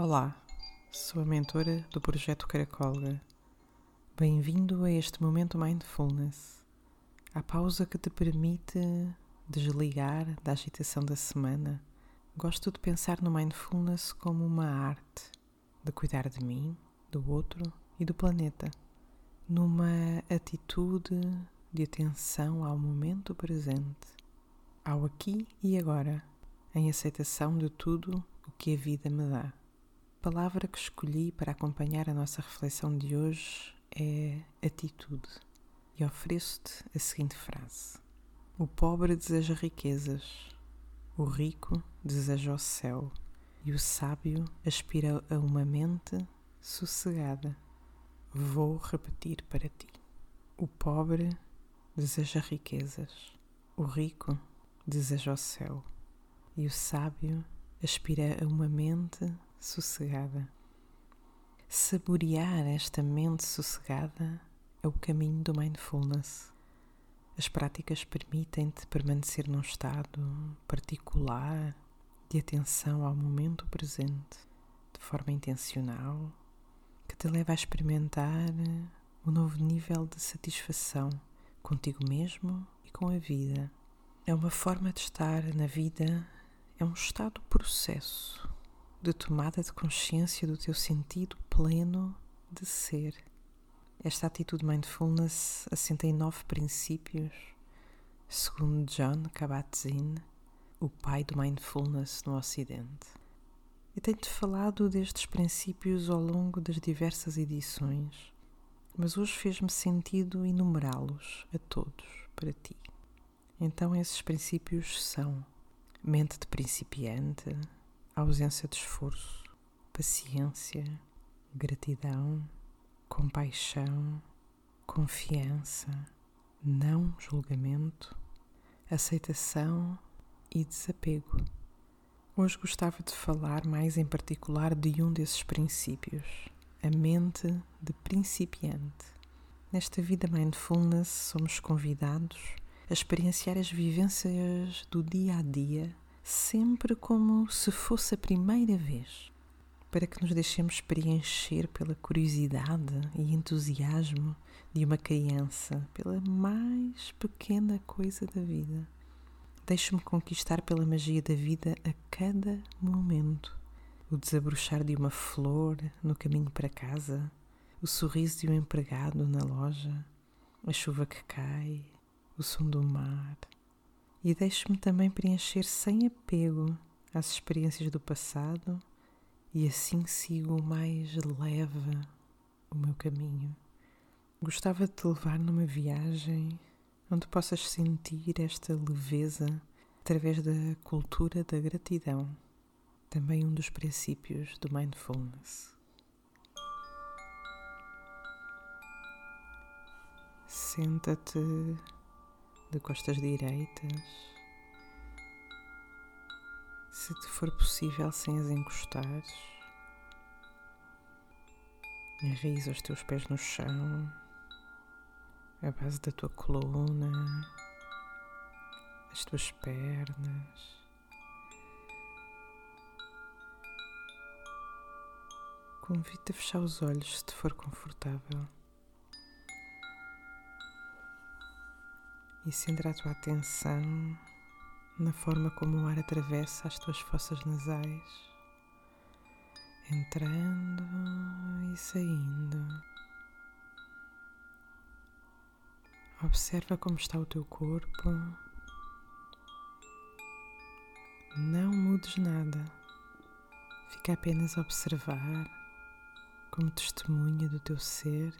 Olá, sou a mentora do projeto Caracolga. Bem-vindo a este momento Mindfulness, a pausa que te permite desligar da agitação da semana. Gosto de pensar no Mindfulness como uma arte de cuidar de mim, do outro e do planeta, numa atitude de atenção ao momento presente, ao aqui e agora, em aceitação de tudo o que a vida me dá. Palavra que escolhi para acompanhar a nossa reflexão de hoje é atitude. E ofereço-te a seguinte frase: O pobre deseja riquezas, o rico deseja o céu, e o sábio aspira a uma mente sossegada. Vou repetir para ti: O pobre deseja riquezas, o rico deseja o céu, e o sábio aspira a uma mente sossegada. Saborear esta mente sossegada é o caminho do mindfulness. As práticas permitem-te permanecer num estado particular de atenção ao momento presente, de forma intencional, que te leva a experimentar um novo nível de satisfação contigo mesmo e com a vida. É uma forma de estar na vida, é um estado processo de tomada de consciência do teu sentido pleno de ser. Esta atitude mindfulness assenta em nove princípios, segundo John Kabat-Zinn, o pai do mindfulness no Ocidente. Eu tenho-te falado destes princípios ao longo das diversas edições, mas hoje fez-me sentido enumerá-los a todos para ti. Então, esses princípios são mente de principiante, ausência de esforço, paciência, gratidão, compaixão, confiança, não julgamento, aceitação e desapego. Hoje gostava de falar mais em particular de um desses princípios, a mente de principiante. Nesta vida mindfulness somos convidados a experienciar as vivências do dia a dia sempre como se fosse a primeira vez, para que nos deixemos preencher pela curiosidade e entusiasmo de uma criança, pela mais pequena coisa da vida. Deixo-me conquistar pela magia da vida a cada momento. O desabrochar de uma flor no caminho para casa, o sorriso de um empregado na loja, a chuva que cai, o som do mar, e deixo-me também preencher sem apego às experiências do passado e assim sigo mais leve o meu caminho. Gostava de te levar numa viagem onde possas sentir esta leveza através da cultura da gratidão, também um dos princípios do mindfulness. Senta-te de costas direitas, se te for possível sem as encostares, enraiza os teus pés no chão, a base da tua coluna, as tuas pernas. Convido-te a fechar os olhos se te for confortável. E centra a tua atenção na forma como o ar atravessa as tuas fossas nasais, entrando e saindo. Observa como está o teu corpo. Não mudes nada. Fica apenas a observar como testemunha do teu ser.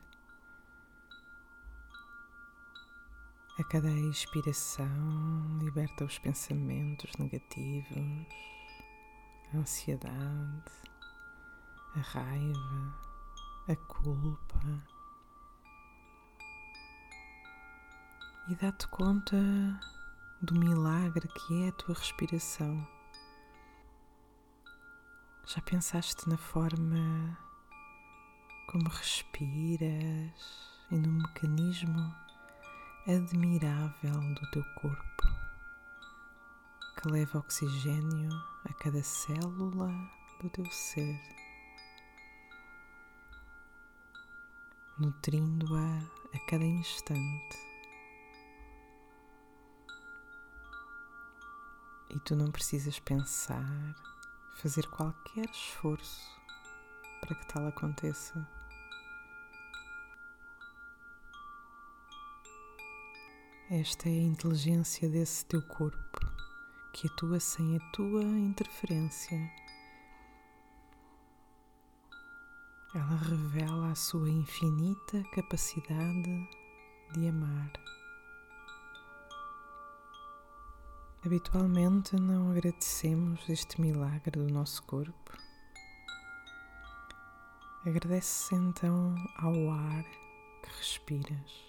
A cada expiração, liberta os pensamentos negativos, a ansiedade, a raiva, a culpa. E dá-te conta do milagre que é a tua respiração. Já pensaste na forma como respiras e no mecanismo admirável do teu corpo, que leva oxigênio a cada célula do teu ser, nutrindo-a a cada instante. E tu não precisas pensar, fazer qualquer esforço para que tal aconteça. Esta é a inteligência desse teu corpo que atua sem a tua interferência. Ela revela a sua infinita capacidade de amar. Habitualmente não agradecemos este milagre do nosso corpo. Agradece então ao ar que respiras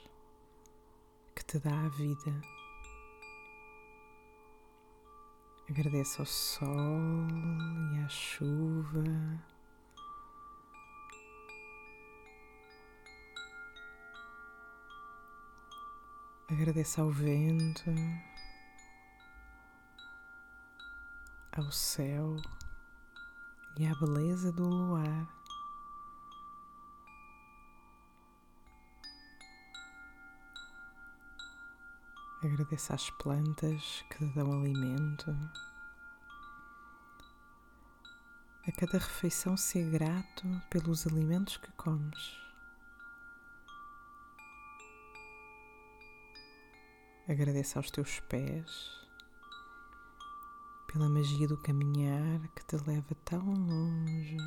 te dá a vida. Agradeço ao sol e à chuva. Agradeço ao vento, ao céu e à beleza do luar. Agradeça às plantas que te dão alimento. A cada refeição, ser grato pelos alimentos que comes. Agradeça aos teus pés pela magia do caminhar que te leva tão longe.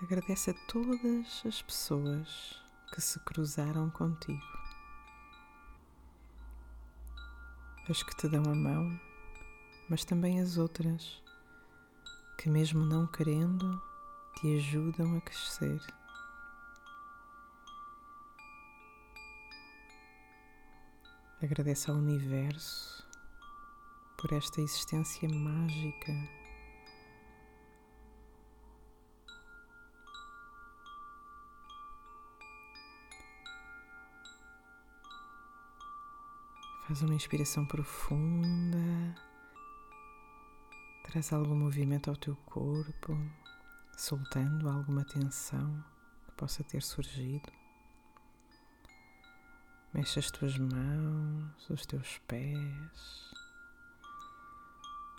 Agradece a todas as pessoas que se cruzaram contigo, as que te dão a mão, mas também as outras que, mesmo não querendo, te ajudam a crescer. Agradece ao universo por esta existência mágica Faz uma inspiração profunda. Traz algum movimento ao teu corpo, soltando alguma tensão que possa ter surgido. Mexe as tuas mãos, os teus pés,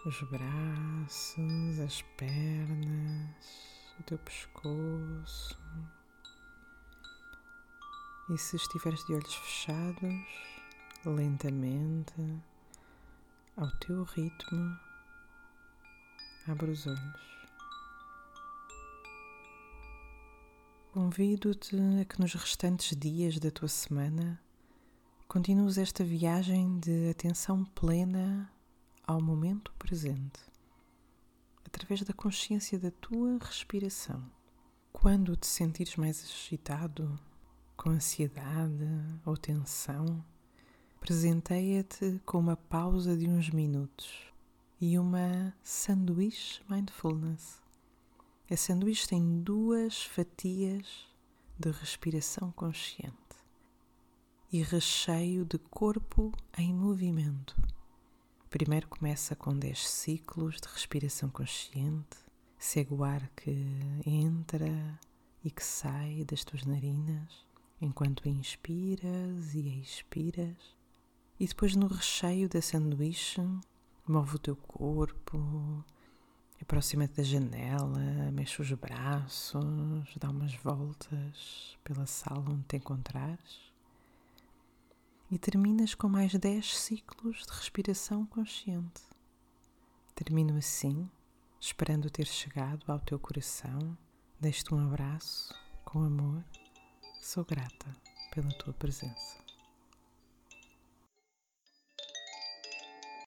os braços, as pernas, o teu pescoço. E se estiveres de olhos fechados, lentamente, ao teu ritmo, abre os olhos. Convido-te a que nos restantes dias da tua semana continues esta viagem de atenção plena ao momento presente, através da consciência da tua respiração. Quando te sentires mais agitado, com ansiedade ou tensão, Presenteia-te com uma pausa de uns minutos e uma sanduíche mindfulness. A sanduíche tem duas fatias de respiração consciente e recheio de corpo em movimento. Primeiro começa com 10 ciclos de respiração consciente, segue o ar que entra e que sai das tuas narinas enquanto inspiras e expiras. E depois no recheio da sanduíche, move o teu corpo, aproxima-te da janela, mexe os braços, dá umas voltas pela sala onde te encontrares e terminas com mais 10 ciclos de respiração consciente. Termino assim, esperando ter chegado ao teu coração. Deixo-te um abraço com amor. Sou grata pela tua presença.